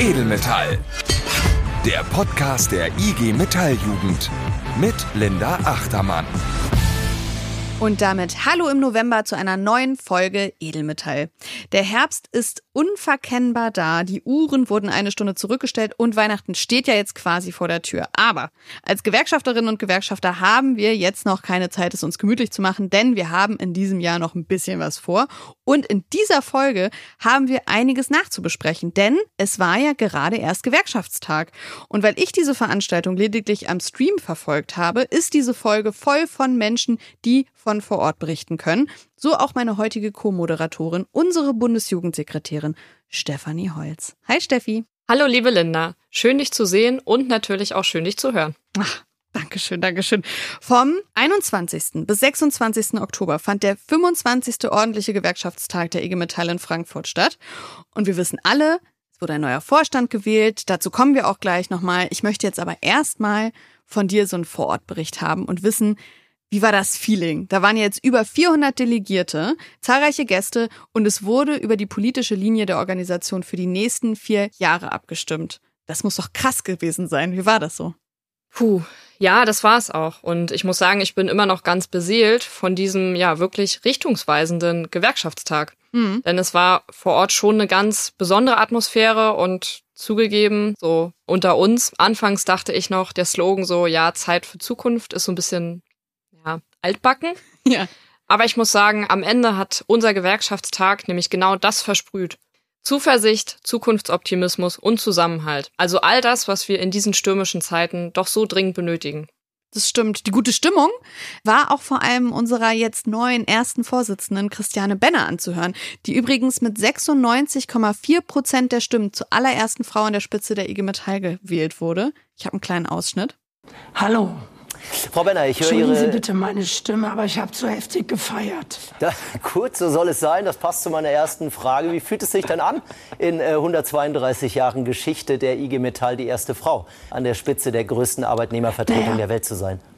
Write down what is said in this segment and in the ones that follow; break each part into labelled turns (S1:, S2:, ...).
S1: Edelmetall. Der Podcast der IG Metalljugend mit Linda Achtermann.
S2: Und damit hallo im November zu einer neuen Folge Edelmetall. Der Herbst ist unverkennbar da, die Uhren wurden eine Stunde zurückgestellt und Weihnachten steht ja jetzt quasi vor der Tür. Aber als Gewerkschafterinnen und Gewerkschafter haben wir jetzt noch keine Zeit, es uns gemütlich zu machen, denn wir haben in diesem Jahr noch ein bisschen was vor. Und in dieser Folge haben wir einiges nachzubesprechen, denn es war ja gerade erst Gewerkschaftstag. Und weil ich diese Veranstaltung lediglich am Stream verfolgt habe, ist diese Folge voll von Menschen, die von vor Ort berichten können. So auch meine heutige Co-Moderatorin, unsere Bundesjugendsekretärin Stefanie Holz. Hi Steffi.
S3: Hallo liebe Linda, schön dich zu sehen und natürlich auch schön dich zu hören.
S2: Ach, Dankeschön, Dankeschön. Vom 21. bis 26. Oktober fand der 25. ordentliche Gewerkschaftstag der IG Metall in Frankfurt statt. Und wir wissen alle, es wurde ein neuer Vorstand gewählt. Dazu kommen wir auch gleich nochmal. Ich möchte jetzt aber erstmal von dir so einen Vorortbericht haben und wissen, wie war das Feeling? Da waren jetzt über 400 Delegierte, zahlreiche Gäste und es wurde über die politische Linie der Organisation für die nächsten vier Jahre abgestimmt. Das muss doch krass gewesen sein. Wie war das so?
S3: Puh, ja, das war es auch. Und ich muss sagen, ich bin immer noch ganz beseelt von diesem, ja, wirklich richtungsweisenden Gewerkschaftstag. Mhm. Denn es war vor Ort schon eine ganz besondere Atmosphäre und zugegeben, so unter uns. Anfangs dachte ich noch, der Slogan so, ja, Zeit für Zukunft ist so ein bisschen altbacken.
S2: Ja.
S3: Aber ich muss sagen, am Ende hat unser Gewerkschaftstag nämlich genau das versprüht. Zuversicht, Zukunftsoptimismus und Zusammenhalt. Also all das, was wir in diesen stürmischen Zeiten doch so dringend benötigen.
S2: Das stimmt. Die gute Stimmung war auch vor allem unserer jetzt neuen ersten Vorsitzenden Christiane Benner anzuhören, die übrigens mit 96,4 Prozent der Stimmen zur allerersten Frau an der Spitze der IG Metall gewählt wurde. Ich habe einen kleinen Ausschnitt.
S4: Hallo,
S5: Frau Benner, ich höre
S4: Entschuldigen
S5: Ihre...
S4: Sie bitte meine Stimme, aber ich habe zu heftig gefeiert.
S5: Da, gut, so soll es sein. Das passt zu meiner ersten Frage. Wie fühlt es sich denn an, in äh, 132 Jahren Geschichte der IG Metall die erste Frau an der Spitze der größten Arbeitnehmervertretung
S4: Naja.
S5: der Welt zu sein?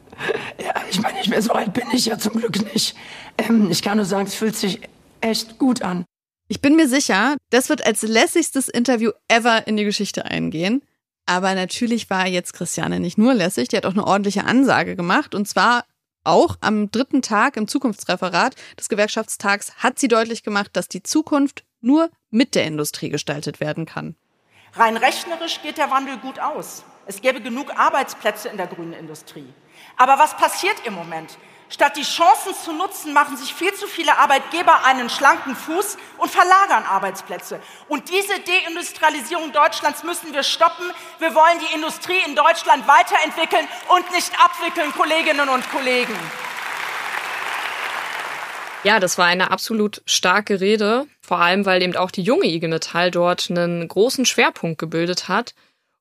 S4: Ja, ich meine, ich mehr so alt bin ich ja zum Glück nicht. Ähm, ich kann nur sagen, es fühlt sich echt gut an.
S2: Ich bin mir sicher, das wird als lässigstes Interview ever in die Geschichte eingehen. Aber natürlich war jetzt Christiane nicht nur lässig, die hat auch eine ordentliche Ansage gemacht. Und zwar auch am dritten Tag im Zukunftsreferat des Gewerkschaftstags hat sie deutlich gemacht, dass die Zukunft nur mit der Industrie gestaltet werden kann.
S6: Rein rechnerisch geht der Wandel gut aus. Es gäbe genug Arbeitsplätze in der grünen Industrie. Aber was passiert im Moment? Statt die Chancen zu nutzen, machen sich viel zu viele Arbeitgeber einen schlanken Fuß und verlagern Arbeitsplätze. Und diese Deindustrialisierung Deutschlands müssen wir stoppen. Wir wollen die Industrie in Deutschland weiterentwickeln und nicht abwickeln, Kolleginnen und Kollegen.
S3: Ja, das war eine absolut starke Rede, vor allem weil eben auch die junge IG Metall dort einen großen Schwerpunkt gebildet hat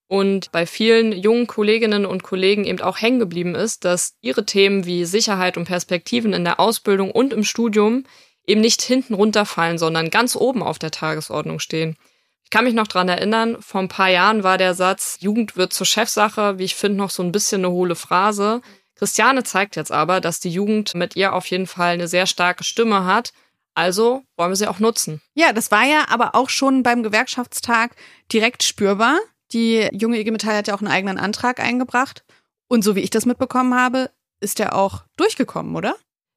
S3: und bei vielen jungen Kolleginnen und Kollegen eben auch hängen geblieben ist, dass ihre Themen wie Sicherheit und Perspektiven in der Ausbildung und im Studium eben nicht hinten runterfallen, sondern ganz oben auf der Tagesordnung stehen. Ich kann mich noch dran erinnern, vor ein paar Jahren war der Satz, Jugend wird zur Chefsache, wie ich finde, noch so ein bisschen eine hohle Phrase. Christiane zeigt jetzt aber, dass die Jugend mit ihr auf jeden Fall eine sehr starke Stimme hat. Also wollen wir sie auch nutzen.
S2: Ja, das war ja aber auch schon beim Gewerkschaftstag direkt spürbar. Die junge IG Metall hat ja auch einen eigenen Antrag eingebracht. Und so wie ich das mitbekommen habe, ist der auch durchgekommen, oder?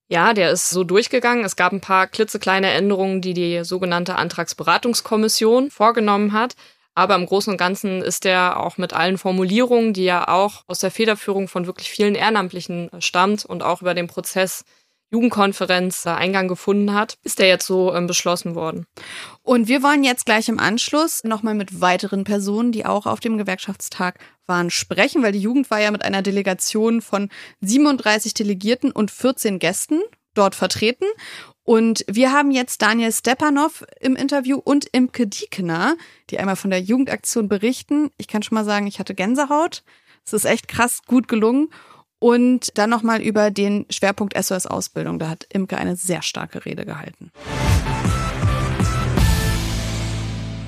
S3: Ja, der ist so durchgegangen. Es gab ein paar klitzekleine Änderungen, die die sogenannte Antragsberatungskommission vorgenommen hat. Aber im Großen und Ganzen ist der auch mit allen Formulierungen, die ja auch aus der Federführung von wirklich vielen Ehrenamtlichen stammt und auch über den Prozess Jugendkonferenz Eingang gefunden hat, ist der jetzt so ähm, beschlossen worden.
S2: Und wir wollen jetzt gleich im Anschluss nochmal mit weiteren Personen, die auch auf dem Gewerkschaftstag waren, sprechen, weil die Jugend war ja mit einer Delegation von 37 Delegierten und 14 Gästen dort vertreten. Und wir haben jetzt Daniel Stepanov im Interview und Imke Diekener, die einmal von der Jugendaktion berichten. Ich kann schon mal sagen, ich hatte Gänsehaut. Es ist echt krass gut gelungen. Und dann nochmal über den Schwerpunkt SOS Ausbildung. Da hat Imke eine sehr starke Rede gehalten.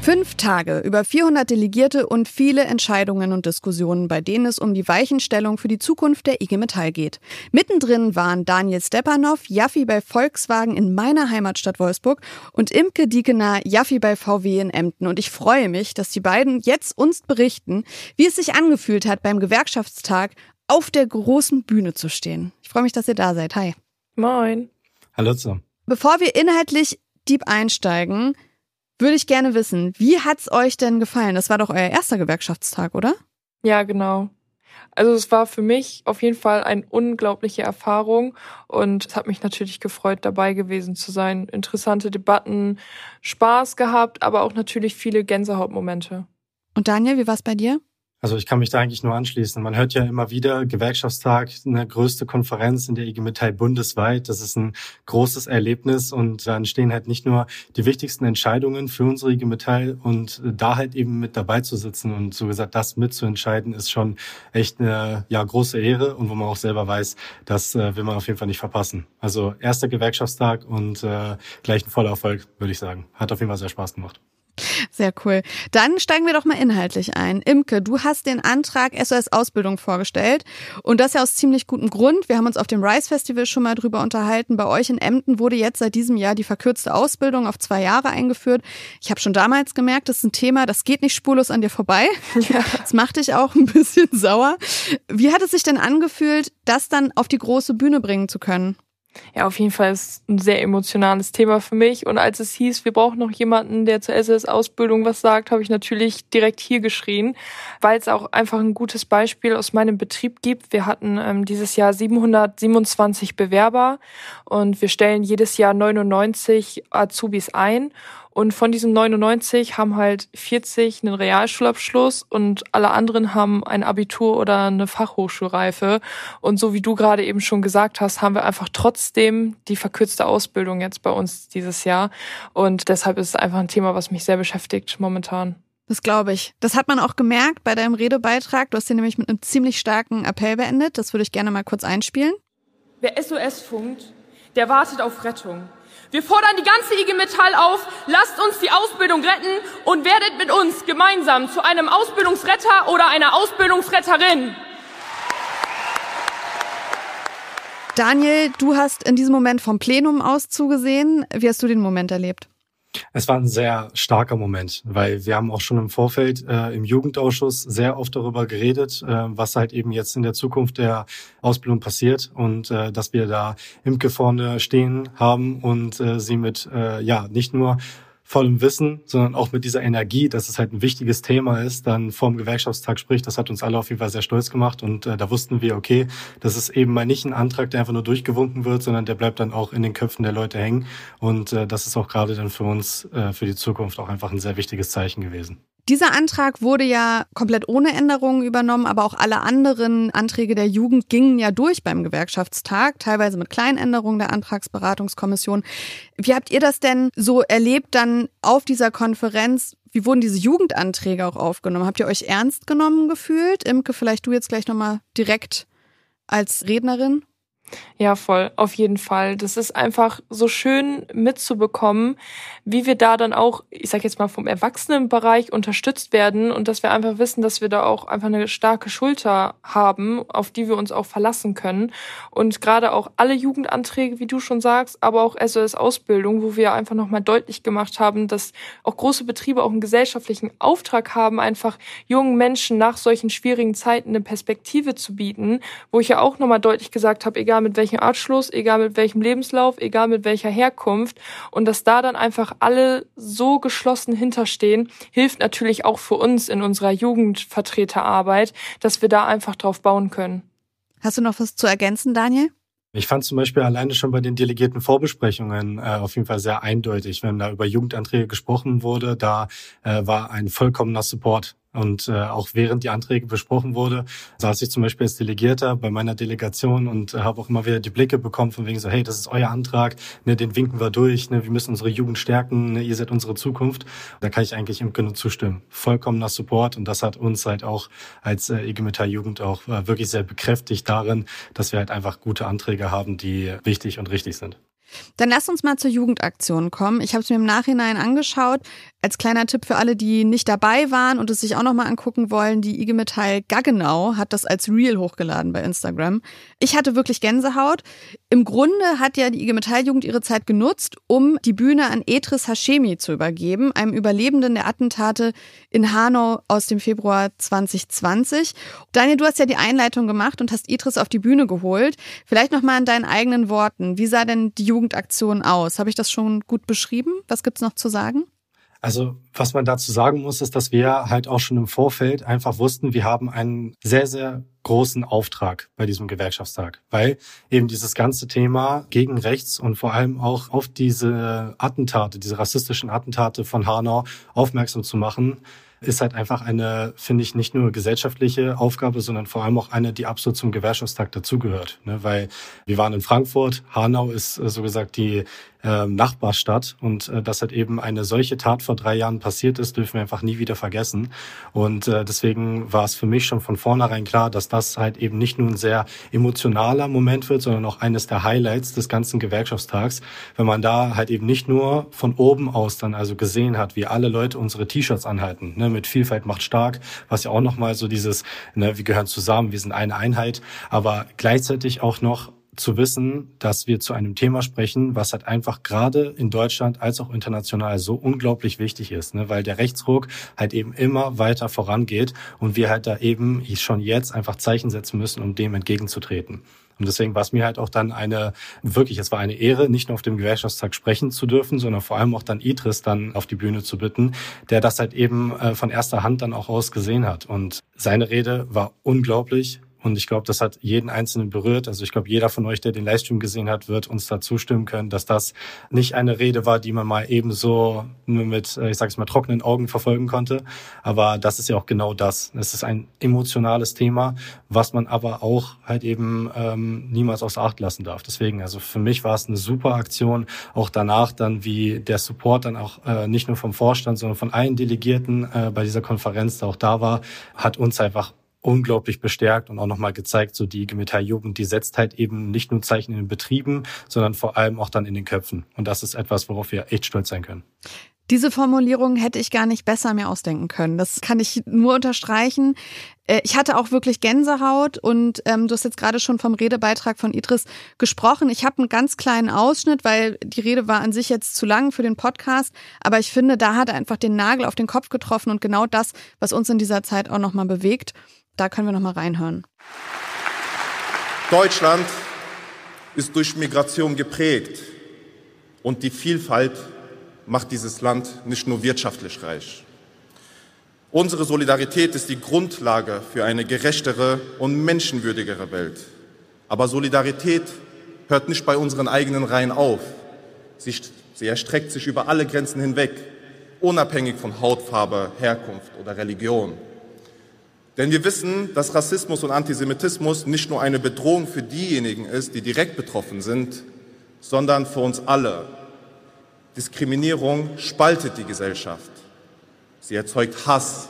S2: Fünf Tage, über 400 Delegierte und viele Entscheidungen und Diskussionen, bei denen es um die Weichenstellung für die Zukunft der IG Metall geht. Mittendrin waren Daniel Stepanov, Jaffi bei Volkswagen in meiner Heimatstadt Wolfsburg und Imke Diekener, Jaffi bei VW in Emden. Und ich freue mich, dass die beiden jetzt uns berichten, wie es sich angefühlt hat, beim Gewerkschaftstag auf der großen Bühne zu stehen. Ich freue mich, dass ihr da seid. Hi.
S7: Moin.
S8: Hallo zusammen.
S2: Bevor wir inhaltlich deep einsteigen, würde ich gerne wissen, wie hat's euch denn gefallen? Das war doch euer erster Gewerkschaftstag, oder?
S7: Ja, genau. Also es war für mich auf jeden Fall eine unglaubliche Erfahrung und es hat mich natürlich gefreut, dabei gewesen zu sein. Interessante Debatten, Spaß gehabt, aber auch natürlich viele Gänsehautmomente.
S2: Und Daniel, wie war's bei dir?
S8: Also ich kann mich da eigentlich nur anschließen. Man hört ja immer wieder, Gewerkschaftstag, eine größte Konferenz in der IG Metall bundesweit. Das ist ein großes Erlebnis und da entstehen halt nicht nur die wichtigsten Entscheidungen für unsere IG Metall und da halt eben mit dabei zu sitzen und so gesagt, das mitzuentscheiden, ist schon echt eine ja, große Ehre und wo man auch selber weiß, das äh, will man auf jeden Fall nicht verpassen. Also erster Gewerkschaftstag und äh, gleich ein voller Erfolg, würde ich sagen. Hat auf jeden Fall sehr Spaß gemacht.
S2: Sehr cool. Dann steigen wir doch mal inhaltlich ein. Imke, du hast den Antrag SOS Ausbildung vorgestellt und das ja aus ziemlich gutem Grund. Wir haben uns auf dem Rise Festival schon mal drüber unterhalten. Bei euch in Emden wurde jetzt seit diesem Jahr die verkürzte Ausbildung auf zwei Jahre eingeführt. Ich habe schon damals gemerkt, das ist ein Thema, das geht nicht spurlos an dir vorbei. Ja. Das macht dich auch ein bisschen sauer. Wie hat es sich denn angefühlt, das dann auf die große Bühne bringen zu können?
S7: Ja, auf jeden Fall ist ein sehr emotionales Thema für mich. Und als es hieß, wir brauchen noch jemanden, der zur SS-Ausbildung was sagt, habe ich natürlich direkt hier geschrien, weil es auch einfach ein gutes Beispiel aus meinem Betrieb gibt. Wir hatten ähm, dieses Jahr 727 Bewerber und wir stellen jedes Jahr 99 Azubis ein. Und von diesen 99 haben halt 40 einen Realschulabschluss und alle anderen haben ein Abitur oder eine Fachhochschulreife. Und so wie du gerade eben schon gesagt hast, haben wir einfach trotzdem die verkürzte Ausbildung jetzt bei uns dieses Jahr. Und deshalb ist es einfach ein Thema, was mich sehr beschäftigt momentan.
S2: Das glaube ich. Das hat man auch gemerkt bei deinem Redebeitrag. Du hast den nämlich mit einem ziemlich starken Appell beendet. Das würde ich gerne mal kurz einspielen.
S9: Wer SOS funkt, der wartet auf Rettung. Wir fordern die ganze IG Metall auf, lasst uns die Ausbildung retten und werdet mit uns gemeinsam zu einem Ausbildungsretter oder einer Ausbildungsretterin.
S2: Daniel, du hast in diesem Moment vom Plenum aus zugesehen. Wie hast du den Moment erlebt?
S8: Es war ein sehr starker Moment, weil wir haben auch schon im Vorfeld äh, im Jugendausschuss sehr oft darüber geredet, äh, was halt eben jetzt in der Zukunft der Ausbildung passiert und äh, dass wir da Imke vorne stehen haben und äh, sie mit äh, ja nicht nur vollem Wissen, sondern auch mit dieser Energie, dass es halt ein wichtiges Thema ist, dann vorm Gewerkschaftstag spricht. Das hat uns alle auf jeden Fall sehr stolz gemacht und äh, da wussten wir, okay, das ist eben mal nicht ein Antrag, der einfach nur durchgewunken wird, sondern der bleibt dann auch in den Köpfen der Leute hängen und äh, das ist auch gerade dann für uns, äh, für die Zukunft auch einfach ein sehr wichtiges Zeichen gewesen.
S2: Dieser Antrag wurde ja komplett ohne Änderungen übernommen, aber auch alle anderen Anträge der Jugend gingen ja durch beim Gewerkschaftstag, teilweise mit kleinen Änderungen der Antragsberatungskommission. Wie habt ihr das denn so erlebt dann auf dieser Konferenz? Wie wurden diese Jugendanträge auch aufgenommen? Habt ihr euch ernst genommen gefühlt? Imke, vielleicht du jetzt gleich nochmal direkt als Rednerin?
S7: Ja, voll, auf jeden Fall. Das ist einfach so schön mitzubekommen, wie wir da dann auch, ich sag jetzt mal, vom Erwachsenenbereich unterstützt werden und dass wir einfach wissen, dass wir da auch einfach eine starke Schulter haben, auf die wir uns auch verlassen können. Und gerade auch alle Jugendanträge, wie du schon sagst, aber auch SOS-Ausbildung, wo wir einfach nochmal deutlich gemacht haben, dass auch große Betriebe auch einen gesellschaftlichen Auftrag haben, einfach jungen Menschen nach solchen schwierigen Zeiten eine Perspektive zu bieten, wo ich ja auch nochmal deutlich gesagt habe, egal mit welchem Abschluss, egal mit welchem Lebenslauf, egal mit welcher Herkunft. Und dass da dann einfach alle so geschlossen hinterstehen, hilft natürlich auch für uns in unserer Jugendvertreterarbeit, dass wir da einfach drauf bauen können.
S2: Hast du noch was zu ergänzen, Daniel?
S8: Ich fand zum Beispiel alleine schon bei den delegierten Vorbesprechungen äh, auf jeden Fall sehr eindeutig, wenn da über Jugendanträge gesprochen wurde, da äh, war ein vollkommener Support und äh, auch während die Anträge besprochen wurde, saß ich zum Beispiel als Delegierter bei meiner Delegation und äh, habe auch immer wieder die Blicke bekommen von wegen so, hey, das ist euer Antrag, ne, den winken wir durch, ne, wir müssen unsere Jugend stärken, ne, ihr seid unsere Zukunft. Da kann ich eigentlich im Grunde zustimmen. Vollkommener Support und das hat uns halt auch als äh, IG Metall Jugend auch äh, wirklich sehr bekräftigt darin, dass wir halt einfach gute Anträge haben, die wichtig und richtig sind.
S2: Dann lass uns mal zur Jugendaktion kommen. Ich habe es mir im Nachhinein angeschaut. Als kleiner Tipp für alle, die nicht dabei waren und es sich auch nochmal angucken wollen, die IG Metall Gaggenau hat das als Reel hochgeladen bei Instagram. Ich hatte wirklich Gänsehaut. Im Grunde hat ja die IG Metall Jugend ihre Zeit genutzt, um die Bühne an Etris Hashemi zu übergeben, einem Überlebenden der Attentate in Hanau aus dem Februar 2020. Daniel, du hast ja die Einleitung gemacht und hast Etris auf die Bühne geholt. Vielleicht nochmal in deinen eigenen Worten. Wie sah denn die Jugendaktion aus? Habe ich das schon gut beschrieben? Was gibt's noch zu sagen?
S8: Also was man dazu sagen muss, ist, dass wir halt auch schon im Vorfeld einfach wussten, wir haben einen sehr, sehr großen Auftrag bei diesem Gewerkschaftstag, weil eben dieses ganze Thema gegen rechts und vor allem auch auf diese Attentate, diese rassistischen Attentate von Hanau aufmerksam zu machen, ist halt einfach eine, finde ich, nicht nur gesellschaftliche Aufgabe, sondern vor allem auch eine, die absolut zum Gewerkschaftstag dazugehört. Ne? Weil wir waren in Frankfurt, Hanau ist äh, so gesagt die äh, Nachbarstadt und äh, dass halt eben eine solche Tat vor drei Jahren passiert ist, dürfen wir einfach nie wieder vergessen. Und äh, deswegen war es für mich schon von vornherein klar, dass das halt eben nicht nur ein sehr emotionaler Moment wird, sondern auch eines der Highlights des ganzen Gewerkschaftstags, wenn man da halt eben nicht nur von oben aus dann also gesehen hat, wie alle Leute unsere T-Shirts anhalten, ne, mit Vielfalt macht stark, was ja auch nochmal so dieses, ne, wir gehören zusammen, wir sind eine Einheit, aber gleichzeitig auch noch zu wissen, dass wir zu einem Thema sprechen, was halt einfach gerade in Deutschland als auch international so unglaublich wichtig ist, ne? weil der Rechtsruck halt eben immer weiter vorangeht und wir halt da eben schon jetzt einfach Zeichen setzen müssen, um dem entgegenzutreten. Und deswegen war es mir halt auch dann eine, wirklich, es war eine Ehre, nicht nur auf dem Gewerkschaftstag sprechen zu dürfen, sondern vor allem auch dann Idris dann auf die Bühne zu bitten, der das halt eben äh, von erster Hand dann auch aus gesehen hat. Und seine Rede war unglaublich, und ich glaube, das hat jeden Einzelnen berührt. Also ich glaube, jeder von euch, der den Livestream gesehen hat, wird uns da zustimmen können, dass das nicht eine Rede war, die man mal ebenso nur mit, äh, ich sage es mal, trockenen Augen verfolgen konnte. Aber das ist ja auch genau das. Es ist ein emotionales Thema, was man aber auch halt eben ähm, niemals außer Acht lassen darf. Deswegen, also für mich war es eine super Aktion. Auch danach dann, wie der Support dann auch äh, nicht nur vom Vorstand, sondern von allen Delegierten äh, bei dieser Konferenz da auch da war, hat uns einfach unglaublich bestärkt und auch nochmal gezeigt, so die IG Metall Jugend, die setzt halt eben nicht nur Zeichen in den Betrieben, sondern vor allem auch dann in den Köpfen. Und das ist etwas, worauf wir echt stolz sein können.
S2: Diese Formulierung hätte ich gar nicht besser mir ausdenken können. Das kann ich nur unterstreichen. Äh, ich hatte auch wirklich Gänsehaut und ähm, du hast jetzt gerade schon vom Redebeitrag von Idris gesprochen. Ich habe einen ganz kleinen Ausschnitt, weil die Rede war an sich jetzt zu lang für den Podcast. Aber ich finde, da hat er einfach den Nagel auf den Kopf getroffen und genau das, was uns in dieser Zeit auch nochmal bewegt. Da können wir noch mal reinhören.
S10: Deutschland ist durch Migration geprägt und die Vielfalt macht dieses Land nicht nur wirtschaftlich reich. Unsere Solidarität ist die Grundlage für eine gerechtere und menschenwürdigere Welt. Aber Solidarität hört nicht bei unseren eigenen Reihen auf. Sie, sie erstreckt sich über alle Grenzen hinweg, unabhängig von Hautfarbe, Herkunft oder Religion. Denn wir wissen, dass Rassismus und Antisemitismus nicht nur eine Bedrohung für diejenigen ist, die direkt betroffen sind, sondern für uns alle. Diskriminierung spaltet die Gesellschaft. Sie erzeugt Hass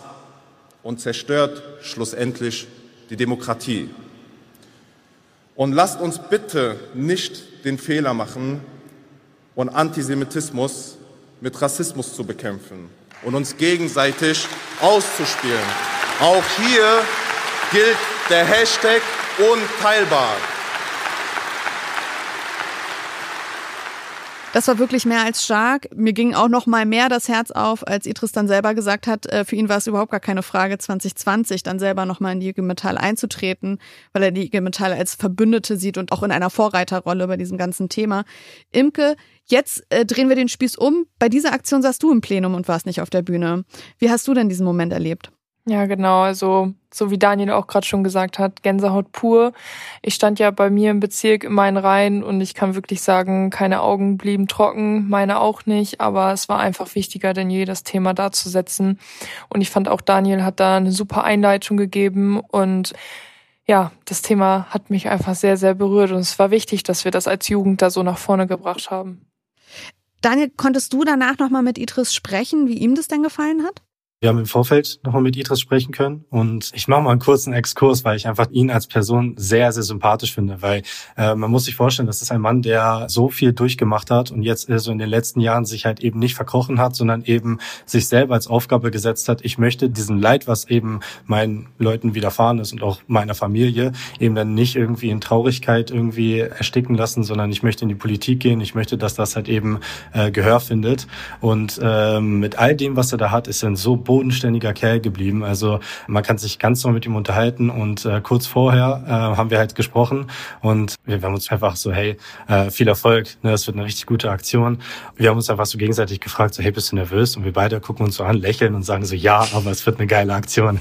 S10: und zerstört schlussendlich die Demokratie. Und lasst uns bitte nicht den Fehler machen und Antisemitismus mit Rassismus zu bekämpfen und uns gegenseitig auszuspielen. Auch hier gilt der Hashtag unteilbar.
S2: Das war wirklich mehr als stark. Mir ging auch noch mal mehr das Herz auf, als Idris dann selber gesagt hat, äh, für ihn war es überhaupt gar keine Frage, 2020 dann selber noch mal in die IG Metall einzutreten, weil er die IG Metall als Verbündete sieht und auch in einer Vorreiterrolle bei diesem ganzen Thema. Imke, jetzt äh, drehen wir den Spieß um. Bei dieser Aktion saß du im Plenum und warst nicht auf der Bühne. Wie hast du denn diesen Moment erlebt?
S7: Ja, genau. Also, so wie Daniel auch gerade schon gesagt hat, Gänsehaut pur. Ich stand ja bei mir im Bezirk in meinen Reihen und ich kann wirklich sagen, keine Augen blieben trocken, meine auch nicht, aber es war einfach wichtiger denn je, das Thema darzusetzen. Und ich fand auch Daniel hat da eine super Einleitung gegeben und ja, das Thema hat mich einfach sehr, sehr berührt und es war wichtig, dass wir das als Jugend da so nach vorne gebracht haben.
S2: Daniel, konntest du danach nochmal mit Idris sprechen, wie ihm das denn gefallen hat?
S8: Wir haben im Vorfeld nochmal mit Idris sprechen können. Und ich mache mal einen kurzen Exkurs, weil ich einfach ihn als Person sehr, sehr sympathisch finde, weil äh, man muss sich vorstellen, das ist ein Mann, der so viel durchgemacht hat und jetzt so in den letzten Jahren sich halt eben nicht verkrochen hat, sondern eben sich selber als Aufgabe gesetzt hat, ich möchte diesen Leid, was eben meinen Leuten widerfahren ist und auch meiner Familie, eben dann nicht irgendwie in Traurigkeit irgendwie ersticken lassen, sondern ich möchte in die Politik gehen, ich möchte, dass das halt eben äh, Gehör findet. Und ähm, mit all dem, was er da hat, ist er so bodenständiger Kerl geblieben. Also man kann sich ganz normal mit ihm unterhalten und äh, kurz vorher äh, haben wir halt gesprochen und wir, wir haben uns einfach so, hey, äh, viel Erfolg, ne, das wird eine richtig gute Aktion. Wir haben uns einfach so gegenseitig gefragt, so, hey, bist du nervös? Und wir beide gucken uns so an, lächeln und sagen so, ja, aber es wird eine geile Aktion.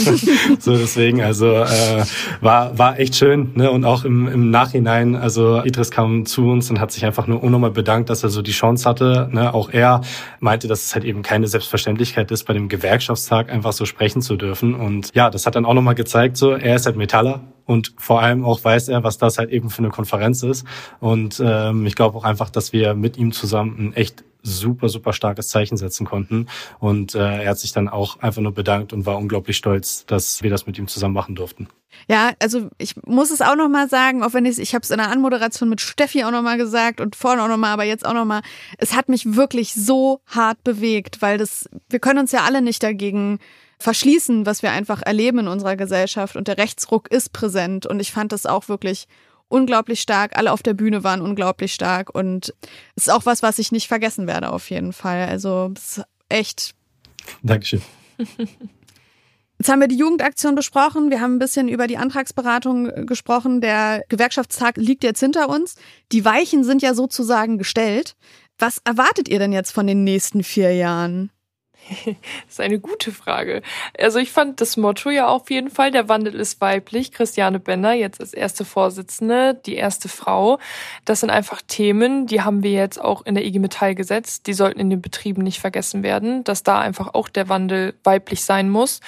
S8: so deswegen, also äh, war war echt schön, ne? Und auch im, im Nachhinein, also Idris kam zu uns und hat sich einfach nur unnormal bedankt, dass er so die Chance hatte. Ne? Auch er meinte, dass es halt eben keine Selbstverständlichkeit ist, bei dem Gewerkschaftstag einfach so sprechen zu dürfen. Und ja, das hat dann auch nochmal gezeigt, so er ist halt Metaller und vor allem auch weiß er, was das halt eben für eine Konferenz ist. Und ähm, ich glaube auch einfach, dass wir mit ihm zusammen ein echt super, super starkes Zeichen setzen konnten. Und äh, er hat sich dann auch einfach nur bedankt und war unglaublich stolz, dass wir das mit ihm zusammen machen durften.
S2: Ja, also ich muss es auch noch mal sagen, auch wenn ich ich habe es in der Anmoderation mit Steffi auch noch mal gesagt und vorhin auch noch mal, aber jetzt auch noch mal. Es hat mich wirklich so hart bewegt, weil das wir können uns ja alle nicht dagegen verschließen, was wir einfach erleben in unserer Gesellschaft und der Rechtsruck ist präsent und ich fand das auch wirklich unglaublich stark. Alle auf der Bühne waren unglaublich stark und es ist auch was, was ich nicht vergessen werde auf jeden Fall. Also es ist echt.
S8: Dankeschön.
S2: Jetzt haben wir die Jugendaktion besprochen. Wir haben ein bisschen über die Antragsberatung gesprochen. Der Gewerkschaftstag liegt jetzt hinter uns. Die Weichen sind ja sozusagen gestellt. Was erwartet ihr denn jetzt von den nächsten vier Jahren?
S7: Das ist eine gute Frage. Also ich fand das Motto ja auf jeden Fall, der Wandel ist weiblich. Christiane Bender jetzt als erste Vorsitzende, die erste Frau. Das sind einfach Themen, die haben wir jetzt auch in der IG Metall gesetzt. Die sollten in den Betrieben nicht vergessen werden, dass da einfach auch der Wandel weiblich sein muss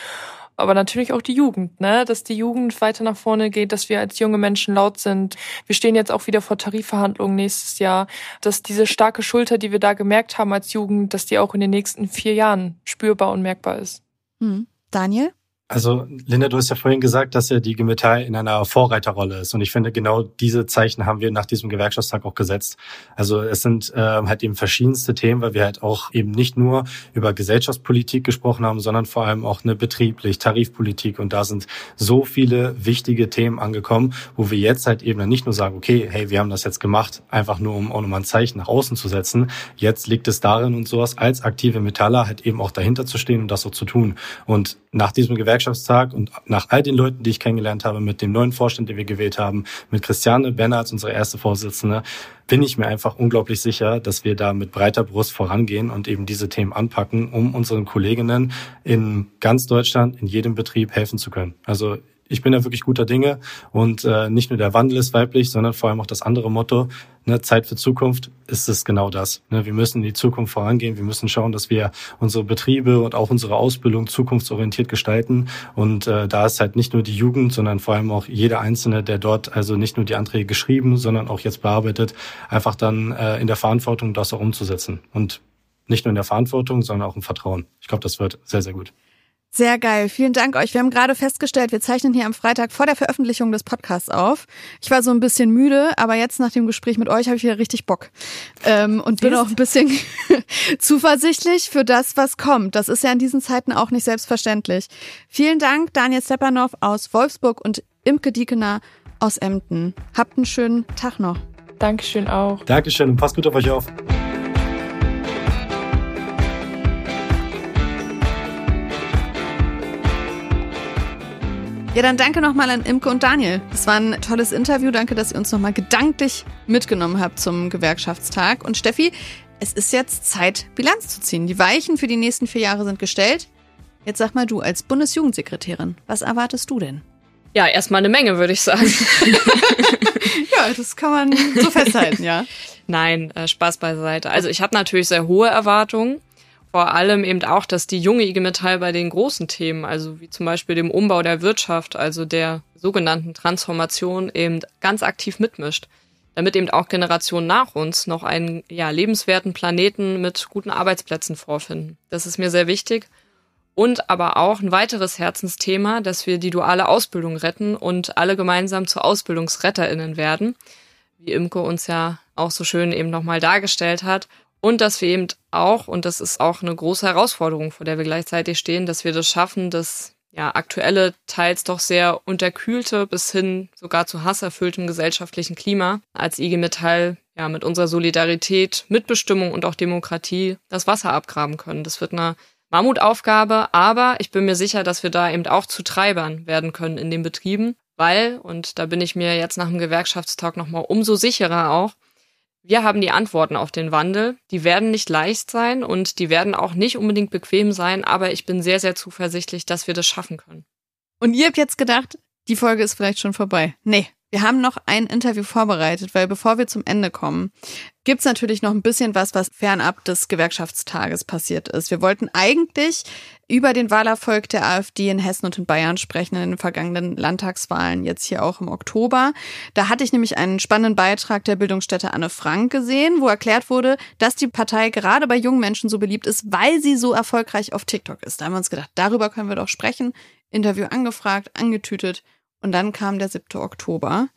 S7: aber natürlich auch die Jugend, ne? dass die Jugend weiter nach vorne geht, dass wir als junge Menschen laut sind. Wir stehen jetzt auch wieder vor Tarifverhandlungen nächstes Jahr, dass diese starke Schulter, die wir da gemerkt haben als Jugend, dass die auch in den nächsten vier Jahren spürbar und merkbar ist.
S2: Hm. Daniel?
S8: Also Linda, du hast ja vorhin gesagt, dass ja die Gemetall in einer Vorreiterrolle ist. Und ich finde, genau diese Zeichen haben wir nach diesem Gewerkschaftstag auch gesetzt. Also es sind äh, halt eben verschiedenste Themen, weil wir halt auch eben nicht nur über Gesellschaftspolitik gesprochen haben, sondern vor allem auch eine betrieblich, Tarifpolitik. Und da sind so viele wichtige Themen angekommen, wo wir jetzt halt eben nicht nur sagen, okay, hey, wir haben das jetzt gemacht, einfach nur um auch nochmal ein Zeichen nach außen zu setzen. Jetzt liegt es darin und sowas als aktive Metaller halt eben auch dahinter zu stehen und das so zu tun. Und nach diesem Gewerkschaftstag Gewerkschaftstag und nach all den Leuten, die ich kennengelernt habe, mit dem neuen Vorstand, den wir gewählt haben, mit Christiane Benner als unsere erste Vorsitzende, bin ich mir einfach unglaublich sicher, dass wir da mit breiter Brust vorangehen und eben diese Themen anpacken, um unseren Kolleginnen in ganz Deutschland, in jedem Betrieb helfen zu können. Also ich bin da wirklich guter Dinge und äh, nicht nur der Wandel ist weiblich, sondern vor allem auch das andere Motto, ne, Zeit für Zukunft, ist es genau das. Ne, wir müssen in die Zukunft vorangehen, wir müssen schauen, dass wir unsere Betriebe und auch unsere Ausbildung zukunftsorientiert gestalten und äh, da ist halt nicht nur die Jugend, sondern vor allem auch jeder Einzelne, der dort also nicht nur die Anträge geschrieben, sondern auch jetzt bearbeitet, einfach dann äh, in der Verantwortung, das auch umzusetzen und nicht nur in der Verantwortung, sondern auch im Vertrauen. Ich glaube, das wird sehr, sehr gut.
S2: Sehr geil. Vielen Dank euch. Wir haben gerade festgestellt, wir zeichnen hier am Freitag vor der Veröffentlichung des Podcasts auf. Ich war so ein bisschen müde, aber jetzt nach dem Gespräch mit euch habe ich wieder richtig Bock. Ähm, und bin auch ein bisschen zuversichtlich für das, was kommt. Das ist ja in diesen Zeiten auch nicht selbstverständlich. Vielen Dank, Daniel Stepanov aus Wolfsburg und Imke Diekener aus Emden. Habt einen schönen Tag noch.
S7: Dankeschön auch.
S8: Dankeschön und passt gut auf euch auf.
S2: Ja, dann danke nochmal an Imke und Daniel. Das war ein tolles Interview. Danke, dass ihr uns nochmal gedanklich mitgenommen habt zum Gewerkschaftstag. Und Steffi, es ist jetzt Zeit, Bilanz zu ziehen. Die Weichen für die nächsten vier Jahre sind gestellt. Jetzt sag mal du als Bundesjugendsekretärin, was erwartest du denn?
S3: Ja, erstmal eine Menge, würde ich sagen.
S2: ja, das kann man so festhalten, ja.
S3: Nein, äh, Spaß beiseite. Also ich habe natürlich sehr hohe Erwartungen vor allem eben auch, dass die junge IG Metall bei den großen Themen, also wie zum Beispiel dem Umbau der Wirtschaft, also der sogenannten Transformation, eben ganz aktiv mitmischt, damit eben auch Generationen nach uns noch einen ja, lebenswerten Planeten mit guten Arbeitsplätzen vorfinden. Das ist mir sehr wichtig. Und aber auch ein weiteres Herzensthema, dass wir die duale Ausbildung retten und alle gemeinsam zu AusbildungsretterInnen werden, wie Imke uns ja auch so schön eben nochmal dargestellt hat. Und dass wir eben auch, und das ist auch eine große Herausforderung, vor der wir gleichzeitig stehen, dass wir das schaffen, das ja aktuelle, teils doch sehr unterkühlte bis hin sogar zu hasserfülltem gesellschaftlichen Klima als IG Metall ja mit unserer Solidarität, Mitbestimmung und auch Demokratie das Wasser abgraben können. Das wird eine Mammutaufgabe, aber ich bin mir sicher, dass wir da eben auch zu Treibern werden können in den Betrieben, weil, und da bin ich mir jetzt nach dem Gewerkschaftstag nochmal umso sicherer auch, wir haben die Antworten auf den Wandel. Die werden nicht leicht sein und die werden auch nicht unbedingt bequem sein, aber ich bin sehr, sehr zuversichtlich, dass wir das schaffen können.
S2: Und ihr habt jetzt gedacht, die Folge ist vielleicht schon vorbei. Nee, wir haben noch ein Interview vorbereitet, weil bevor wir zum Ende kommen, gibt's natürlich noch ein bisschen was, was fernab des Gewerkschaftstages passiert ist. Wir wollten eigentlich über den Wahlerfolg der AfD in Hessen und in Bayern sprechen in den vergangenen Landtagswahlen, jetzt hier auch im Oktober. Da hatte ich nämlich einen spannenden Beitrag der Bildungsstätte Anne Frank gesehen, wo erklärt wurde, dass die Partei gerade bei jungen Menschen so beliebt ist, weil sie so erfolgreich auf TikTok ist. Da haben wir uns gedacht, darüber können wir doch sprechen. Interview angefragt, angetütet und dann kam der 7. Oktober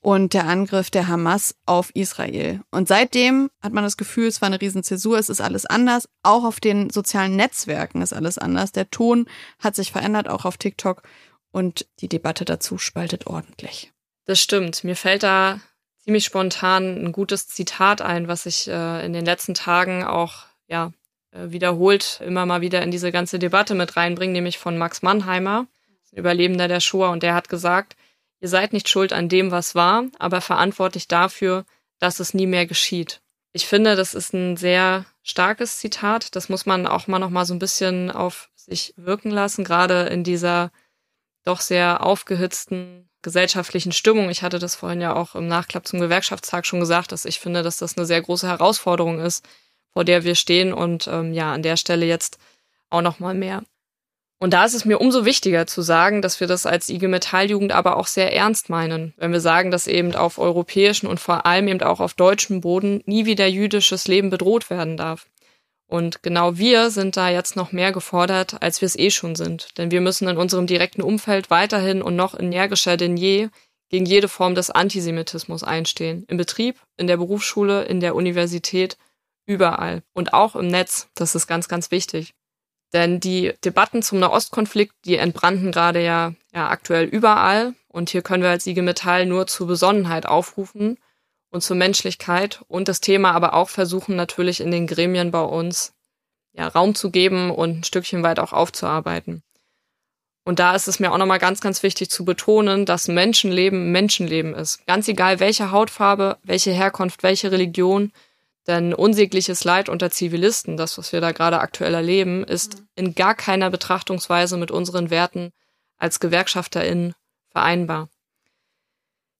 S2: und der Angriff der Hamas auf Israel. Und seitdem hat man das Gefühl, es war eine Riesenzäsur, es ist alles anders. Auch auf den sozialen Netzwerken ist alles anders. Der Ton hat sich verändert, auch auf TikTok. Und die Debatte dazu spaltet ordentlich.
S3: Das stimmt. Mir fällt da ziemlich spontan ein gutes Zitat ein, was ich äh, in den letzten Tagen auch ja äh, wiederholt immer mal wieder in diese ganze Debatte mit reinbringe, nämlich von Max Mannheimer. Überlebender der Shoah, und der hat gesagt, ihr seid nicht schuld an dem, was war, aber verantwortlich dafür, dass es nie mehr geschieht. Ich finde, das ist ein sehr starkes Zitat. Das muss man auch mal noch mal so ein bisschen auf sich wirken lassen, gerade in dieser doch sehr aufgehitzten gesellschaftlichen Stimmung. Ich hatte das vorhin ja auch im Nachklapp zum Gewerkschaftstag schon gesagt, dass ich finde, dass das eine sehr große Herausforderung ist, vor der wir stehen und ähm, ja an der Stelle jetzt auch noch mal mehr. Und da ist es mir umso wichtiger zu sagen, dass wir das als IG Metalljugend aber auch sehr ernst meinen, wenn wir sagen, dass eben auf europäischen und vor allem eben auch auf deutschem Boden nie wieder jüdisches Leben bedroht werden darf. Und genau wir sind da jetzt noch mehr gefordert, als wir es eh schon sind. Denn wir müssen in unserem direkten Umfeld weiterhin und noch energischer denn je gegen jede Form des Antisemitismus einstehen. Im Betrieb, in der Berufsschule, in der Universität, überall. Und auch im Netz. Das ist ganz, ganz wichtig. Denn die Debatten zum Nahostkonflikt, die entbrannten gerade ja, ja aktuell überall. Und hier können wir als IG Metall nur zur Besonnenheit aufrufen und zur Menschlichkeit und das Thema aber auch versuchen natürlich in den Gremien bei uns ja, Raum zu geben und ein Stückchen weit auch aufzuarbeiten. Und da ist es mir auch nochmal ganz, ganz wichtig zu betonen, dass Menschenleben Menschenleben ist. Ganz egal, welche Hautfarbe, welche Herkunft, welche Religion, denn unsägliches Leid unter Zivilisten, das, was wir da gerade aktuell erleben, ist mhm. in gar keiner Betrachtungsweise mit unseren Werten als GewerkschafterInnen vereinbar.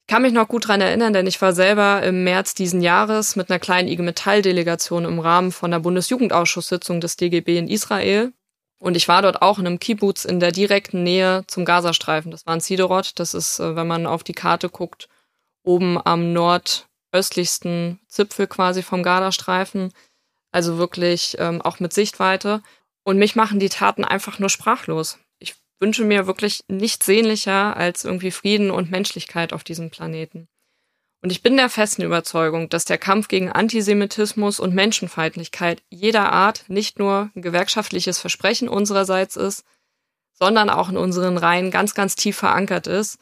S3: Ich kann mich noch gut dran erinnern, denn ich war selber im März diesen Jahres mit einer kleinen IG Metall-Delegation im Rahmen von der Bundesjugendausschusssitzung des DGB in Israel. Und ich war dort auch in einem Kibbutz in der direkten Nähe zum Gazastreifen. Das war in Siderot. Das ist, äh, wenn man auf die Karte guckt, oben am Nord östlichsten Zipfel quasi vom Gardastreifen. Also wirklich ähm, auch mit Sichtweite. Und mich machen die Taten einfach nur sprachlos. Ich wünsche mir wirklich nichts sehnlicher als irgendwie Frieden und Menschlichkeit auf diesem Planeten. Und ich bin der festen Überzeugung, dass der Kampf gegen Antisemitismus und Menschenfeindlichkeit jeder Art nicht nur ein gewerkschaftliches Versprechen unsererseits ist, sondern auch in unseren Reihen ganz, ganz tief verankert ist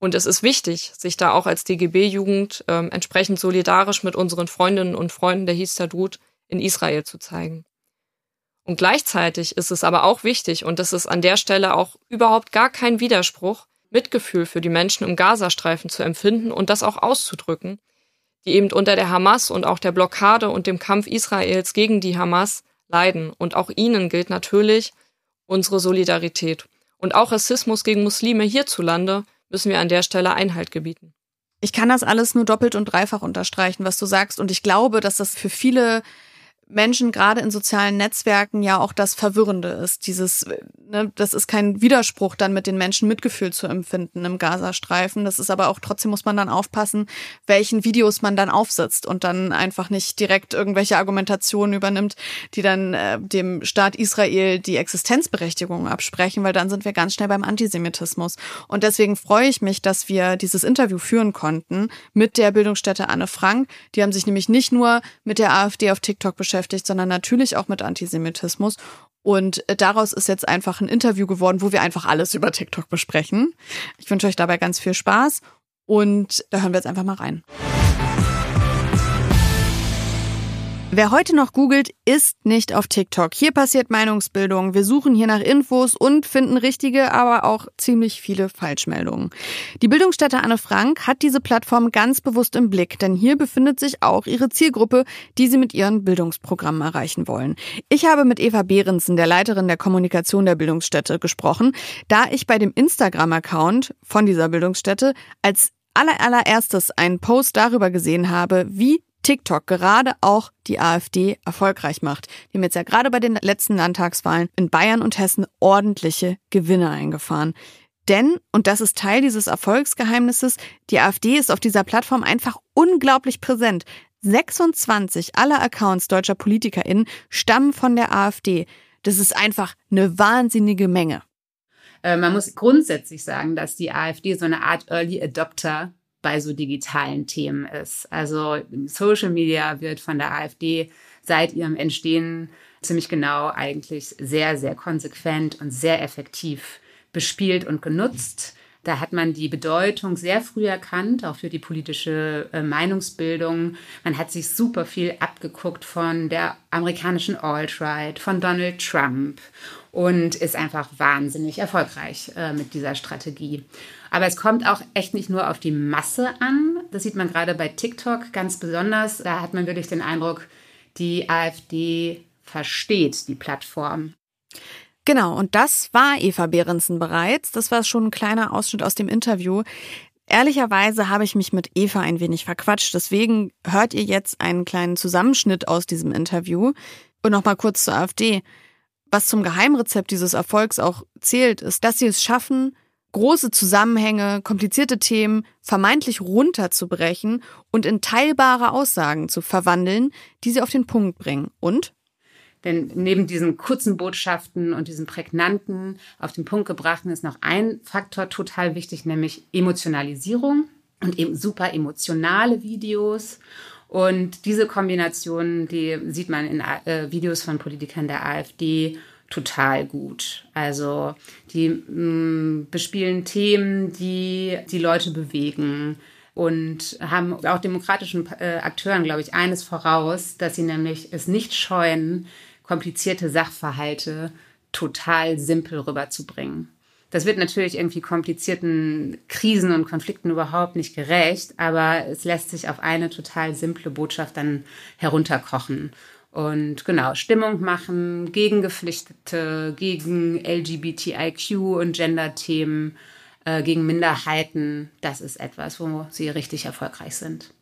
S3: und es ist wichtig, sich da auch als DGB-Jugend ähm, entsprechend solidarisch mit unseren Freundinnen und Freunden der Histadut in Israel zu zeigen. Und gleichzeitig ist es aber auch wichtig, und das ist an der Stelle auch überhaupt gar kein Widerspruch, Mitgefühl für die Menschen im Gazastreifen zu empfinden und das auch auszudrücken, die eben unter der Hamas und auch der Blockade und dem Kampf Israels gegen die Hamas leiden. Und auch ihnen gilt natürlich unsere Solidarität. Und auch Rassismus gegen Muslime hierzulande müssen wir an der Stelle Einhalt gebieten.
S2: Ich kann das alles nur doppelt und dreifach unterstreichen, was du sagst. Und ich glaube, dass das für viele Menschen gerade in sozialen Netzwerken ja auch das Verwirrende ist. Dieses ne, das ist kein Widerspruch, dann mit den Menschen Mitgefühl zu empfinden im Gazastreifen. Das ist aber auch trotzdem muss man dann aufpassen, welchen Videos man dann aufsetzt und dann einfach nicht direkt irgendwelche Argumentationen übernimmt, die dann äh, dem Staat Israel die Existenzberechtigung absprechen, weil dann sind wir ganz schnell beim Antisemitismus. Und deswegen freue ich mich, dass wir dieses Interview führen konnten mit der Bildungsstätte Anne Frank. Die haben sich nämlich nicht nur mit der AfD auf TikTok beschäftigt, sondern natürlich auch mit Antisemitismus. Und daraus ist jetzt einfach ein Interview geworden, wo wir einfach alles über TikTok besprechen. Ich wünsche euch dabei ganz viel Spaß und da hören wir jetzt einfach mal rein. Wer heute noch googelt, ist nicht auf TikTok. Hier passiert Meinungsbildung. Wir suchen hier nach Infos und finden richtige, aber auch ziemlich viele Falschmeldungen. Die Bildungsstätte Anne Frank hat diese Plattform ganz bewusst im Blick, denn hier befindet sich auch ihre Zielgruppe, die sie mit ihren Bildungsprogrammen erreichen wollen. Ich habe mit Eva Behrensen, der Leiterin der Kommunikation der Bildungsstätte, gesprochen, da ich bei dem Instagram-Account von dieser Bildungsstätte als allererstes einen Post darüber gesehen habe, wie TikTok gerade auch die AfD erfolgreich macht. Die haben jetzt ja gerade bei den letzten Landtagswahlen in Bayern und Hessen ordentliche Gewinne eingefahren. Denn, und das ist Teil dieses Erfolgsgeheimnisses, die AfD ist auf dieser Plattform einfach unglaublich präsent. 26 aller Accounts deutscher PolitikerInnen stammen von der AfD. Das ist einfach eine wahnsinnige Menge.
S11: Äh, man muss grundsätzlich sagen, dass die AfD so eine Art Early Adopter bei so digitalen Themen ist. Also Social Media wird von der AfD seit ihrem Entstehen ziemlich genau eigentlich sehr, sehr konsequent und sehr effektiv bespielt und genutzt. Da hat man die Bedeutung sehr früh erkannt, auch für die politische äh, Meinungsbildung. Man hat sich super viel abgeguckt von der amerikanischen Alt-Right, von Donald Trump und ist einfach wahnsinnig erfolgreich äh, mit dieser Strategie. Aber es kommt auch echt nicht nur auf die Masse an. Das sieht man gerade bei TikTok ganz besonders. Da hat man wirklich den Eindruck, die AfD versteht die Plattform.
S2: Genau, und das war Eva Behrensen bereits. Das war schon ein kleiner Ausschnitt aus dem Interview. Ehrlicherweise habe ich mich mit Eva ein wenig verquatscht. Deswegen hört ihr jetzt einen kleinen Zusammenschnitt aus diesem Interview. Und nochmal kurz zur AfD. Was zum Geheimrezept dieses Erfolgs auch zählt, ist, dass sie es schaffen, große Zusammenhänge, komplizierte Themen vermeintlich runterzubrechen und in teilbare Aussagen zu verwandeln, die sie auf den Punkt bringen. Und?
S11: Denn neben diesen kurzen Botschaften und diesen prägnanten, auf den Punkt gebrachten ist noch ein Faktor total wichtig, nämlich Emotionalisierung und eben super emotionale Videos. Und diese Kombination, die sieht man in äh, Videos von Politikern der AfD total gut. Also die mh, mm, bespielen Themen, die die Leute bewegen und haben auch demokratischen äh, Akteuren, glaube ich, eines voraus, dass sie nämlich es nicht scheuen, komplizierte Sachverhalte total simpel rüberzubringen. Das wird natürlich irgendwie komplizierten Krisen und Konflikten überhaupt nicht gerecht, aber es lässt sich auf eine total simple Botschaft dann herunterkochen. Und genau, Stimmung machen gegen Geflüchtete, gegen LGBTIQ und Gender-Themen, äh, gegen Minderheiten. Das ist etwas, wo sie richtig erfolgreich sind.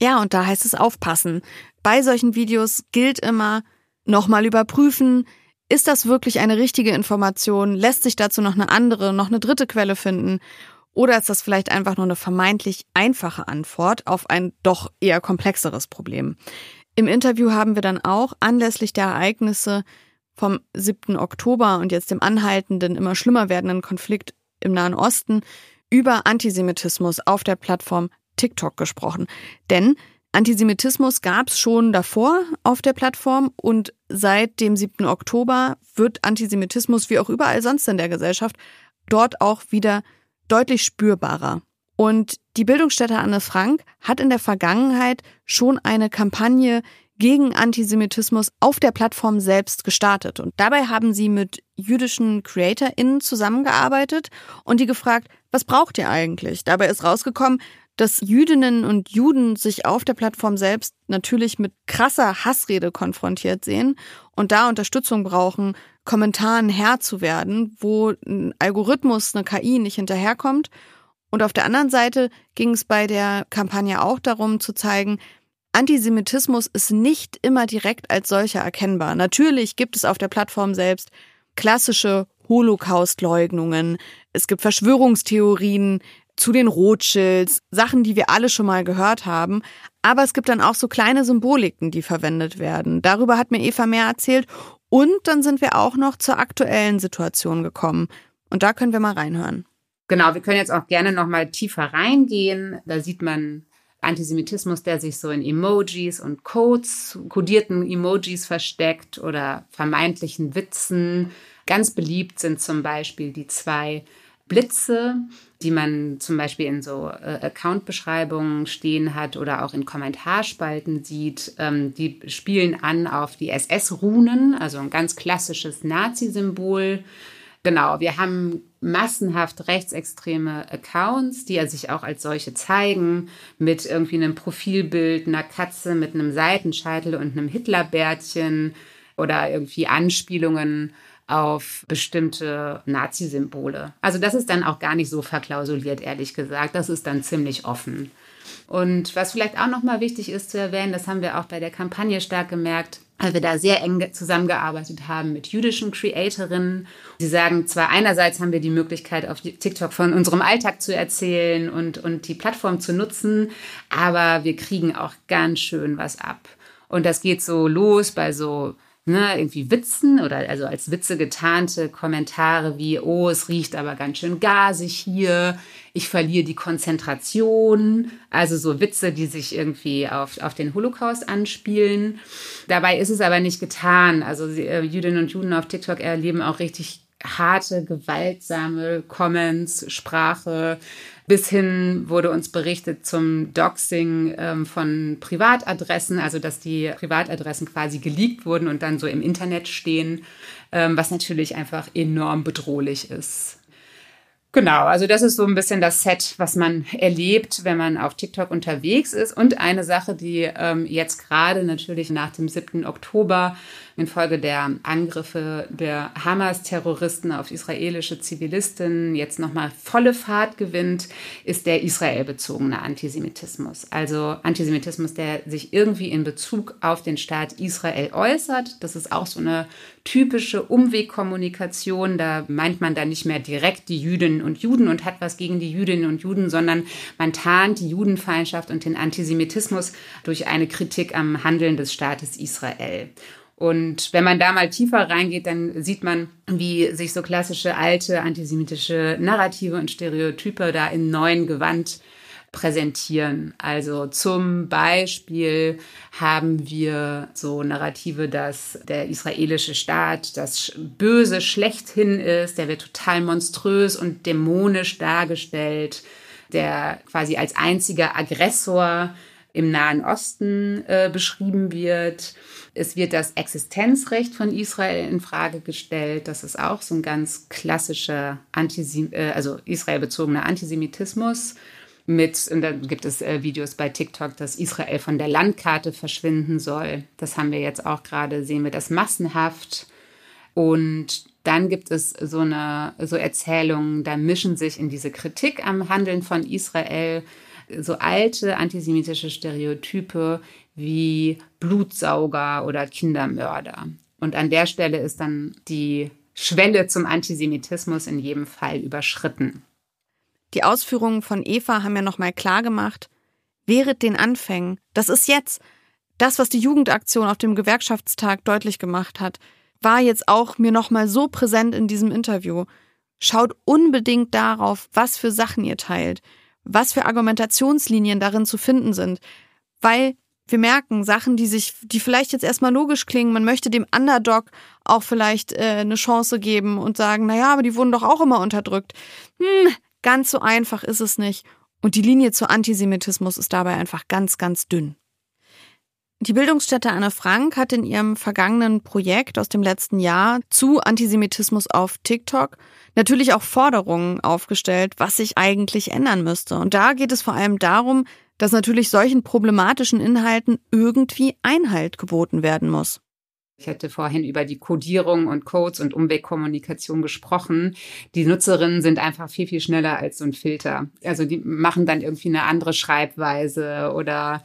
S2: Ja, und da heißt es aufpassen. Bei solchen Videos gilt immer, nochmal überprüfen, ist das wirklich eine richtige Information? Lässt sich dazu noch eine andere, noch eine dritte Quelle finden? Oder ist das vielleicht einfach nur eine vermeintlich einfache Antwort auf ein doch eher komplexeres Problem? Im Interview haben wir dann auch anlässlich der Ereignisse vom 7. Oktober und jetzt dem anhaltenden, immer schlimmer werdenden Konflikt im Nahen Osten über Antisemitismus auf der Plattform TikTok gesprochen. Denn Antisemitismus gab es schon davor auf der Plattform und seit dem 7. Oktober wird Antisemitismus wie auch überall sonst in der Gesellschaft dort auch wieder deutlich spürbarer. Und die Bildungsstätte Anne Frank hat in der Vergangenheit schon eine Kampagne gegen Antisemitismus auf der Plattform selbst gestartet. Und dabei haben sie mit jüdischen CreatorInnen zusammengearbeitet und die gefragt, was braucht ihr eigentlich? Dabei ist rausgekommen, dass Jüdinnen und Juden sich auf der Plattform selbst natürlich mit krasser Hassrede konfrontiert sehen und da Unterstützung brauchen, Kommentaren Herr zu werden, wo ein Algorithmus, eine KI nicht hinterherkommt. Und auf der anderen Seite ging es bei der Kampagne auch darum zu zeigen, Antisemitismus ist nicht immer direkt als solcher erkennbar. Natürlich gibt es auf der Plattform selbst klassische Holocaust-Leugnungen, es gibt Verschwörungstheorien zu den Rothschilds, Sachen, die wir alle schon mal gehört haben. Aber es gibt dann auch so kleine Symboliken, die verwendet werden. Darüber hat mir Eva mehr erzählt. Und dann sind wir auch noch zur aktuellen Situation gekommen. Und da können wir mal reinhören.
S11: Genau, wir können jetzt auch gerne noch mal tiefer reingehen. Da sieht man Antisemitismus, der sich so in Emojis und Codes, kodierten Emojis versteckt oder vermeintlichen Witzen. Ganz beliebt sind zum Beispiel die zwei Blitze, die man zum Beispiel in so äh, Account-Beschreibungen stehen hat oder auch in Kommentarspalten sieht. Ähm, die spielen an auf die SS-Runen, also ein ganz klassisches Nazi-Symbol. Genau, wir haben massenhaft rechtsextreme Accounts, die ja sich auch als solche zeigen, mit irgendwie einem Profilbild einer Katze mit einem Seitenscheitel und einem Hitlerbärtchen oder irgendwie Anspielungen auf bestimmte Nazi-Symbole. Also das ist dann auch gar nicht so verklausuliert, ehrlich gesagt. Das ist dann ziemlich offen. Und was vielleicht auch nochmal wichtig ist zu erwähnen, das haben wir auch bei der Kampagne stark gemerkt, weil wir da sehr eng zusammengearbeitet haben mit jüdischen Creatorinnen. Sie sagen zwar einerseits haben wir die Möglichkeit, auf TikTok von unserem Alltag zu erzählen und, und die Plattform zu nutzen, aber wir kriegen auch ganz schön was ab. Und das geht so los bei so ne, irgendwie Witzen oder also als Witze getarnte Kommentare wie, oh, es riecht aber ganz schön gasig hier, ich verliere die Konzentration, also so Witze, die sich irgendwie auf, auf den Holocaust anspielen. Dabei ist es aber nicht getan. Also äh, Jüdinnen und Juden auf TikTok erleben auch richtig harte, gewaltsame Comments, Sprache, bis hin wurde uns berichtet zum Doxing ähm, von Privatadressen, also dass die Privatadressen quasi geleakt wurden und dann so im Internet stehen, ähm, was natürlich einfach enorm bedrohlich ist. Genau, also das ist so ein bisschen das Set, was man erlebt, wenn man auf TikTok unterwegs ist. Und eine Sache, die ähm, jetzt gerade natürlich nach dem 7. Oktober infolge der Angriffe der Hamas-Terroristen auf israelische Zivilistinnen jetzt nochmal volle Fahrt gewinnt, ist der israelbezogene Antisemitismus. Also Antisemitismus, der sich irgendwie in Bezug auf den Staat Israel äußert. Das ist auch so eine typische Umwegkommunikation. Da meint man dann nicht mehr direkt die Jüdinnen und Juden und hat was gegen die Jüdinnen und Juden, sondern man tarnt die Judenfeindschaft und den Antisemitismus durch eine Kritik am Handeln des Staates Israel. Und wenn man da mal tiefer reingeht, dann sieht man, wie sich so klassische alte antisemitische Narrative und Stereotype da in neuen Gewand präsentieren. Also zum Beispiel haben wir so Narrative, dass der israelische Staat das Böse schlechthin ist, der wird total monströs und dämonisch dargestellt, der quasi als einziger Aggressor im Nahen Osten äh, beschrieben wird. Es wird das Existenzrecht von Israel in Frage gestellt. Das ist auch so ein ganz klassischer Antisem äh, also israelbezogener Antisemitismus. Mit, und dann gibt es äh, Videos bei TikTok, dass Israel von der Landkarte verschwinden soll. Das haben wir jetzt auch gerade, sehen wir das massenhaft. Und dann gibt es so eine so Erzählungen, da mischen sich in diese Kritik am Handeln von Israel so alte antisemitische Stereotype wie Blutsauger oder Kindermörder. Und an der Stelle ist dann die Schwelle zum Antisemitismus in jedem Fall überschritten.
S2: Die Ausführungen von Eva haben ja nochmal klar gemacht, während den Anfängen, das ist jetzt, das, was die Jugendaktion auf dem Gewerkschaftstag deutlich gemacht hat, war jetzt auch mir nochmal so präsent in diesem Interview. Schaut unbedingt darauf, was für Sachen ihr teilt, was für Argumentationslinien darin zu finden sind, weil wir merken Sachen, die sich, die vielleicht jetzt erstmal logisch klingen. Man möchte dem Underdog auch vielleicht äh, eine Chance geben und sagen, na ja, aber die wurden doch auch immer unterdrückt. Hm, ganz so einfach ist es nicht. Und die Linie zu Antisemitismus ist dabei einfach ganz, ganz dünn. Die Bildungsstätte Anne Frank hat in ihrem vergangenen Projekt aus dem letzten Jahr zu Antisemitismus auf TikTok natürlich auch Forderungen aufgestellt, was sich eigentlich ändern müsste. Und da geht es vor allem darum, dass natürlich solchen problematischen Inhalten irgendwie Einhalt geboten werden muss.
S11: Ich hatte vorhin über die Codierung und Codes und Umwegkommunikation gesprochen. Die Nutzerinnen sind einfach viel, viel schneller als so ein Filter. Also die machen dann irgendwie eine andere Schreibweise oder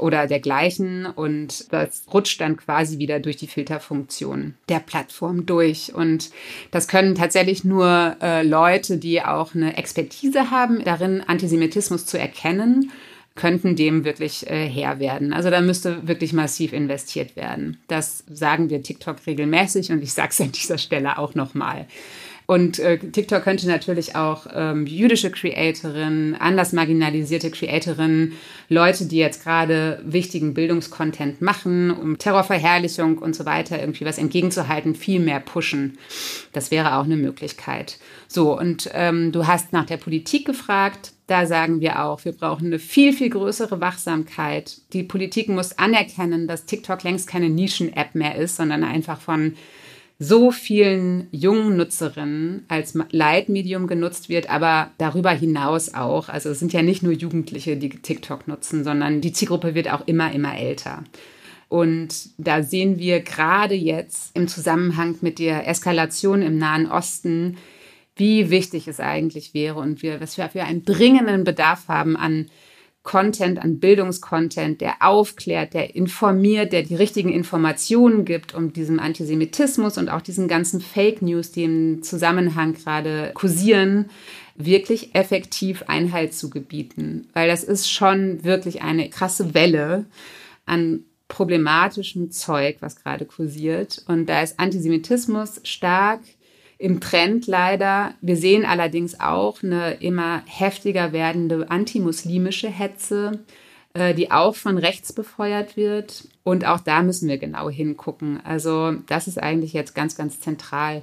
S11: oder dergleichen und das rutscht dann quasi wieder durch die Filterfunktion der Plattform durch und das können tatsächlich nur äh, Leute, die auch eine Expertise haben, darin Antisemitismus zu erkennen könnten dem wirklich äh, Herr werden. Also da müsste wirklich massiv investiert werden. Das sagen wir TikTok regelmäßig und ich sage es an dieser Stelle auch nochmal. Und äh, TikTok könnte natürlich auch ähm, jüdische Creatorinnen, anders marginalisierte Creatorinnen, Leute, die jetzt gerade wichtigen Bildungskontent machen, um Terrorverherrlichung und so weiter irgendwie was entgegenzuhalten, viel mehr pushen. Das wäre auch eine Möglichkeit. So, und ähm, du hast nach der Politik gefragt. Da sagen wir auch, wir brauchen eine viel, viel größere Wachsamkeit. Die Politik muss anerkennen, dass TikTok längst keine Nischen-App mehr ist, sondern einfach von so vielen jungen Nutzerinnen als Leitmedium genutzt wird, aber darüber hinaus auch. Also es sind ja nicht nur Jugendliche, die TikTok nutzen, sondern die Zielgruppe wird auch immer, immer älter. Und da sehen wir gerade jetzt im Zusammenhang mit der Eskalation im Nahen Osten, wie wichtig es eigentlich wäre und wir, was wir für einen dringenden Bedarf haben an Content, an Bildungskontent, der aufklärt, der informiert, der die richtigen Informationen gibt, um diesem Antisemitismus und auch diesen ganzen Fake News, die im Zusammenhang gerade kursieren, wirklich effektiv Einhalt zu gebieten. Weil das ist schon wirklich eine krasse Welle an problematischem Zeug, was gerade kursiert. Und da ist Antisemitismus stark im Trend leider. Wir sehen allerdings auch eine immer heftiger werdende antimuslimische Hetze, äh, die auch von rechts befeuert wird. Und auch da müssen wir genau hingucken. Also das ist eigentlich jetzt ganz, ganz zentral.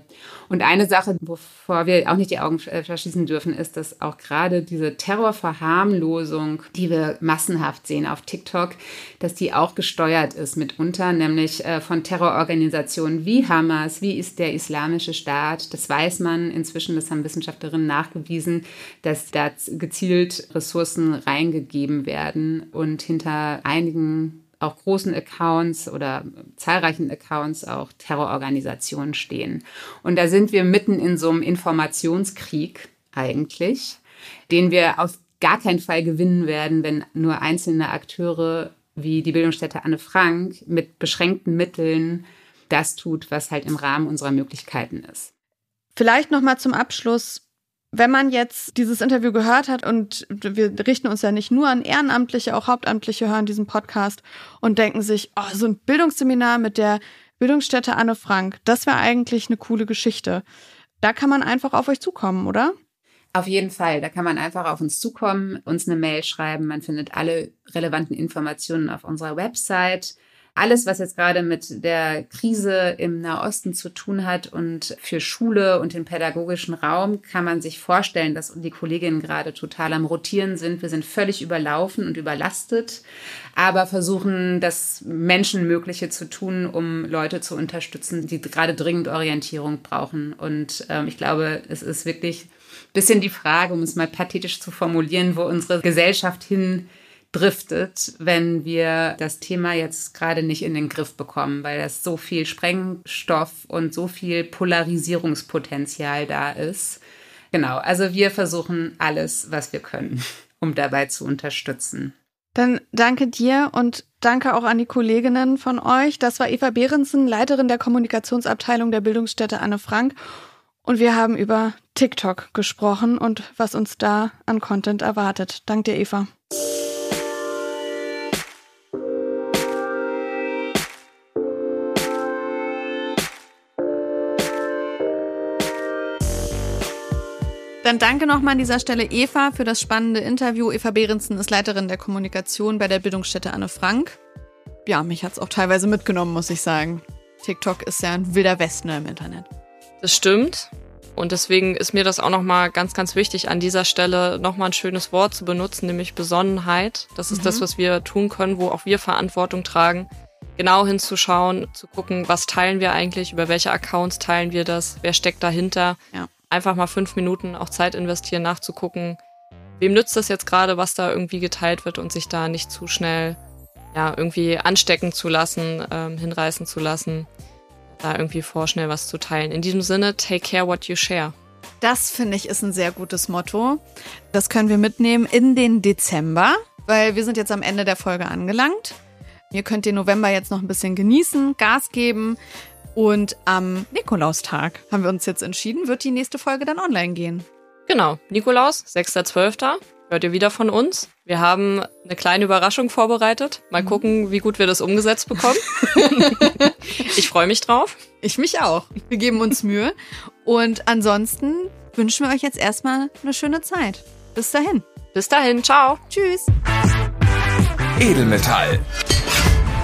S11: Und eine Sache, wovor wir auch nicht die Augen verschließen dürfen, ist, dass auch gerade diese Terrorverharmlosung, die wir massenhaft sehen auf TikTok, dass die auch gesteuert ist mitunter, nämlich äh, von Terrororganisationen wie Hamas, wie ist der Islamische Staat. Das weiß man inzwischen, das haben Wissenschaftlerinnen nachgewiesen, dass da gezielt Ressourcen reingegeben werden und hinter einigen auch großen Accounts oder zahlreichen Accounts auch Terrororganisationen stehen. Und da sind wir mitten in so einem Informationskrieg eigentlich, den wir auf gar keinen Fall gewinnen werden, wenn nur einzelne Akteure wie die Bildungsstätte Anne Frank mit beschränkten Mitteln das tut, was halt im Rahmen unserer Möglichkeiten ist.
S2: Vielleicht noch mal zum Abschluss wenn man jetzt dieses Interview gehört hat und wir richten uns ja nicht nur an Ehrenamtliche, auch Hauptamtliche hören diesen Podcast und denken sich, oh, so ein Bildungsseminar mit der Bildungsstätte Anne Frank, das wäre eigentlich eine coole Geschichte. Da kann man einfach auf euch zukommen, oder?
S11: Auf jeden Fall. Da kann man einfach auf uns zukommen, uns eine Mail schreiben. Man findet alle relevanten Informationen auf unserer Website alles, was jetzt gerade mit der Krise im Nahosten zu tun hat und für Schule und den pädagogischen Raum, kann man sich vorstellen, dass die Kolleginnen gerade total am Rotieren sind. Wir sind völlig überlaufen und überlastet, aber versuchen, das Menschenmögliche zu tun, um Leute zu unterstützen, die gerade dringend Orientierung brauchen. Und ähm, ich glaube, es ist wirklich ein bisschen die Frage, um es mal pathetisch zu formulieren, wo unsere Gesellschaft hin driftet, wenn wir das Thema jetzt gerade nicht in den Griff bekommen, weil das so viel Sprengstoff und so viel Polarisierungspotenzial da ist. Genau, also wir versuchen alles, was wir können, um dabei zu unterstützen.
S2: Dann danke dir und danke auch an die Kolleginnen von euch. Das war Eva Behrensen, Leiterin der Kommunikationsabteilung der Bildungsstätte Anne Frank. Und wir haben über TikTok gesprochen und was uns da an Content erwartet. Dank dir, Eva. Dann danke nochmal an dieser Stelle Eva für das spannende Interview. Eva Behrensen ist Leiterin der Kommunikation bei der Bildungsstätte Anne Frank. Ja, mich hat's auch teilweise mitgenommen, muss ich sagen. TikTok ist ja ein wilder Westen im Internet.
S3: Das stimmt. Und deswegen ist mir das auch nochmal ganz, ganz wichtig, an dieser Stelle nochmal ein schönes Wort zu benutzen, nämlich Besonnenheit. Das ist mhm. das, was wir tun können, wo auch wir Verantwortung tragen. Genau hinzuschauen, zu gucken, was teilen wir eigentlich, über welche Accounts teilen wir das, wer steckt dahinter. Ja einfach mal fünf Minuten auch Zeit investieren, nachzugucken, wem nützt das jetzt gerade, was da irgendwie geteilt wird und sich da nicht zu schnell ja, irgendwie anstecken zu lassen, ähm, hinreißen zu lassen, da irgendwie vorschnell was zu teilen. In diesem Sinne, take care what you share.
S2: Das finde ich ist ein sehr gutes Motto. Das können wir mitnehmen in den Dezember, weil wir sind jetzt am Ende der Folge angelangt. Ihr könnt den November jetzt noch ein bisschen genießen, Gas geben. Und am Nikolaustag haben wir uns jetzt entschieden, wird die nächste Folge dann online gehen.
S3: Genau, Nikolaus, 6.12. Hört ihr wieder von uns? Wir haben eine kleine Überraschung vorbereitet. Mal
S2: Mhm.
S3: gucken, wie gut wir das umgesetzt bekommen. ich freue mich drauf.
S2: Ich mich auch. Wir geben uns Mühe. Und ansonsten wünschen wir euch jetzt erstmal eine schöne Zeit. Bis dahin.
S3: Bis dahin, ciao.
S2: Tschüss.
S1: Edelmetall.